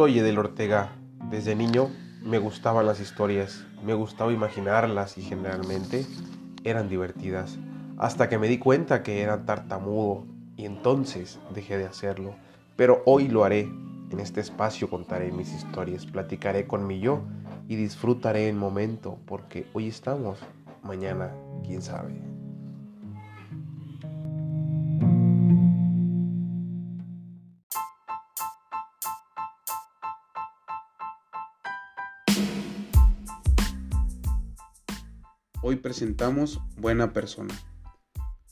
Soy Edel Ortega. Desde niño me gustaban las historias, me gustaba imaginarlas y generalmente eran divertidas, hasta que me di cuenta que eran tartamudo y entonces dejé de hacerlo. Pero hoy lo haré. En este espacio contaré mis historias, platicaré con mi yo y disfrutaré el momento porque hoy estamos, mañana quién sabe. Hoy presentamos Buena Persona.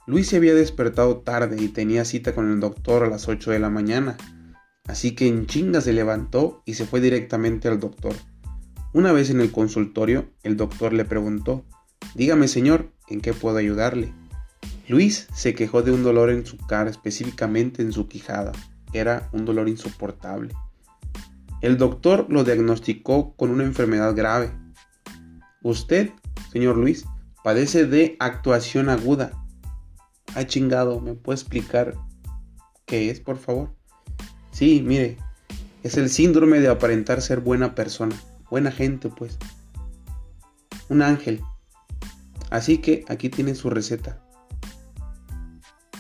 Luis se había despertado tarde y tenía cita con el doctor a las 8 de la mañana, así que en chinga se levantó y se fue directamente al doctor. Una vez en el consultorio, el doctor le preguntó, Dígame señor, ¿en qué puedo ayudarle? Luis se quejó de un dolor en su cara, específicamente en su quijada. Era un dolor insoportable. El doctor lo diagnosticó con una enfermedad grave. Usted señor Luis, padece de actuación aguda. Ay, chingado, ¿me puede explicar qué es, por favor? Sí, mire, es el síndrome de aparentar ser buena persona, buena gente, pues. Un ángel. Así que aquí tiene su receta.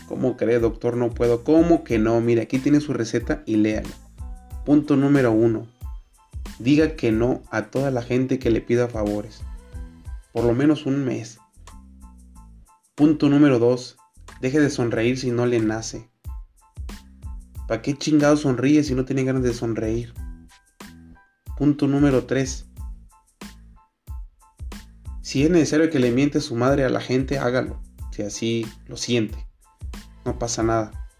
¿Cómo cree, doctor? No puedo. ¿Cómo que no? Mire, aquí tiene su receta y léala. Punto número uno. Diga que no a toda la gente que le pida favores por lo menos un mes. Punto número 2. Deje de sonreír si no le nace. ¿Para qué chingado sonríe si no tiene ganas de sonreír? Punto número 3. Si es necesario que le miente su madre a la gente, hágalo, si así lo siente. No pasa nada.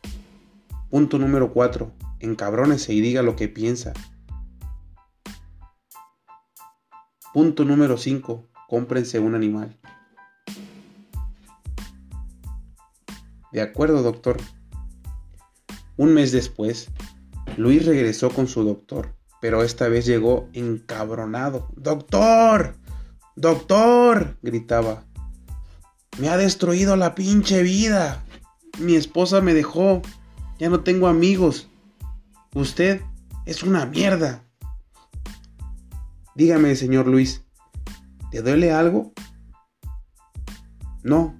Punto número 4. Encabrónese y diga lo que piensa. Punto número 5 cómprense un animal. De acuerdo, doctor. Un mes después, Luis regresó con su doctor, pero esta vez llegó encabronado. ¡Doctor! ¡Doctor! gritaba. Me ha destruido la pinche vida. Mi esposa me dejó. Ya no tengo amigos. Usted es una mierda. Dígame, señor Luis, ¿Te duele algo? No.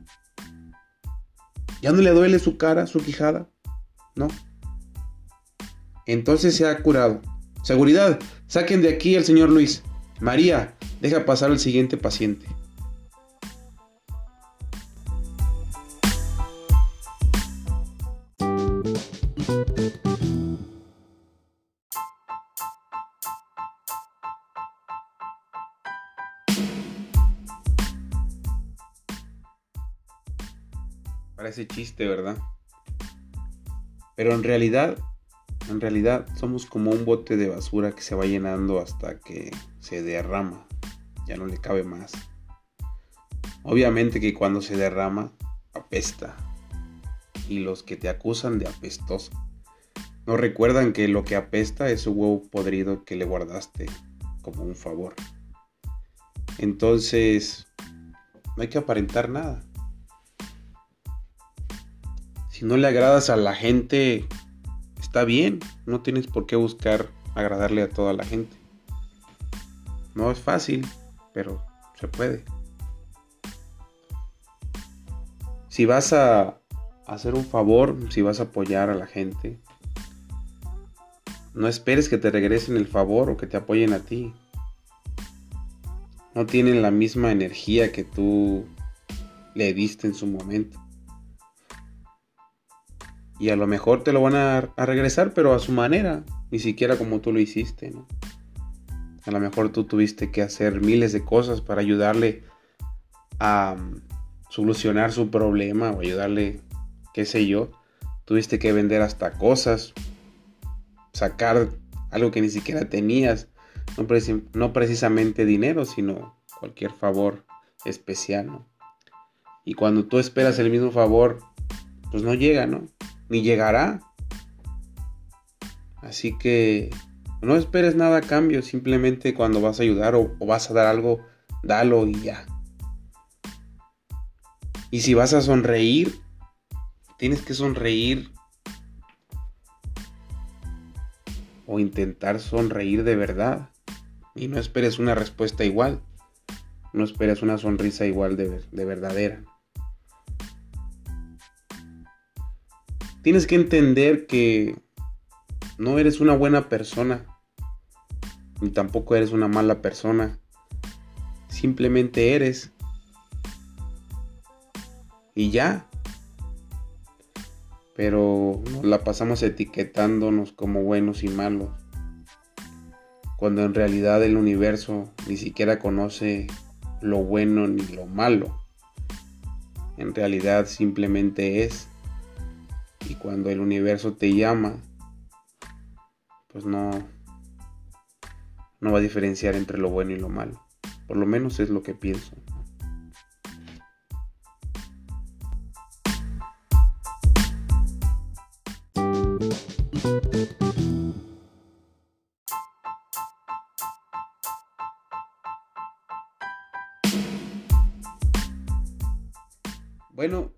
¿Ya no le duele su cara, su quijada? No. Entonces se ha curado. Seguridad, saquen de aquí al señor Luis. María, deja pasar al siguiente paciente. Parece chiste, ¿verdad? Pero en realidad, en realidad somos como un bote de basura que se va llenando hasta que se derrama. Ya no le cabe más. Obviamente que cuando se derrama, apesta. Y los que te acusan de apestoso no recuerdan que lo que apesta es un huevo podrido que le guardaste como un favor. Entonces, no hay que aparentar nada. Si no le agradas a la gente, está bien. No tienes por qué buscar agradarle a toda la gente. No es fácil, pero se puede. Si vas a hacer un favor, si vas a apoyar a la gente, no esperes que te regresen el favor o que te apoyen a ti. No tienen la misma energía que tú le diste en su momento. Y a lo mejor te lo van a, regresar, pero a su manera, ni siquiera como tú lo hiciste, ¿no? A lo mejor tú tuviste que hacer miles de cosas para ayudarle a mm, solucionar su problema o ayudarle, qué sé yo. Tuviste que vender hasta cosas, sacar algo que ni siquiera tenías, no, no precisamente dinero, sino cualquier favor especial, ¿no? Y cuando tú esperas el mismo favor, pues no llega, ¿no? Ni llegará. Así que no esperes nada a cambio, simplemente cuando vas a ayudar o, vas a dar algo, dalo y ya. Y si vas a sonreír, tienes que sonreír o intentar sonreír de verdad. Y no esperes una respuesta igual. No esperes una sonrisa igual de, de verdadera. Tienes que entender que no eres una buena persona. Ni tampoco eres una mala persona. Simplemente eres. Y ya. Pero nos la pasamos etiquetándonos como buenos y malos. Cuando en realidad el universo ni siquiera conoce lo bueno ni lo malo. En realidad simplemente es. Y cuando el universo te llama, pues no, no va a diferenciar entre lo bueno y lo malo. Por lo menos es lo que pienso. Bueno,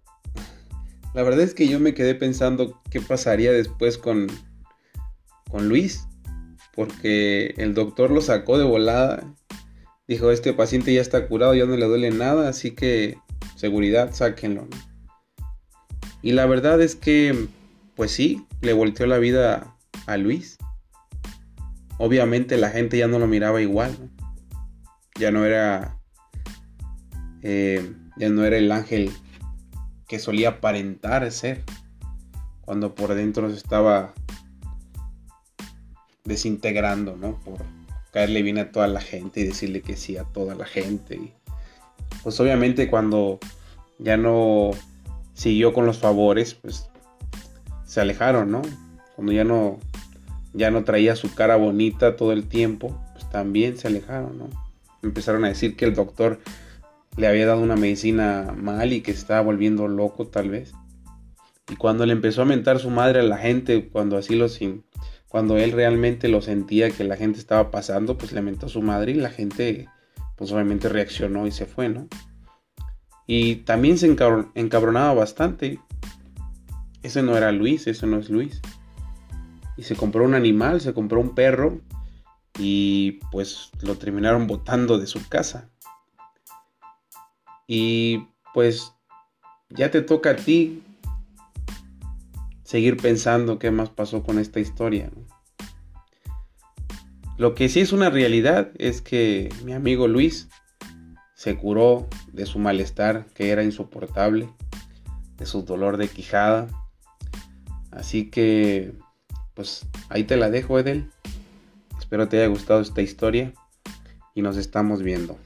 la verdad es que yo me quedé pensando qué pasaría después con, con Luis, porque el doctor lo sacó de volada. Dijo, este paciente ya está curado, ya no le duele nada, así que seguridad, sáquenlo. Y la verdad es que, pues sí, le volteó la vida a Luis. Obviamente la gente ya no lo miraba igual. Ya no era... Eh, ya no era el ángel que solía aparentar ser, cuando por dentro se estaba desintegrando, ¿no? Por caerle bien a toda la gente y decirle que sí a toda la gente. Y pues obviamente cuando ya no siguió con los favores, pues se alejaron, ¿no? Cuando ya no ya no traía su cara bonita todo el tiempo, pues también se alejaron, ¿no? Empezaron a decir que el doctor le había dado una medicina mal y que estaba volviendo loco tal vez. Y cuando le empezó a mentar su madre a la gente, cuando así lo cuando él realmente lo sentía que la gente estaba pasando, pues le mentó a su madre y la gente pues obviamente reaccionó y se fue, ¿no? Y también se encabronaba bastante. Ese no era Luis, ese no es Luis. Y se compró un animal, se compró un perro y pues lo terminaron botando de su casa. Y pues ya te toca a ti seguir pensando qué más pasó con esta historia. Lo que sí es una realidad es que mi amigo Luis se curó de su malestar que era insoportable, de su dolor de quijada. Así que, pues ahí te la dejo, Edel. Espero te haya gustado esta historia y nos estamos viendo.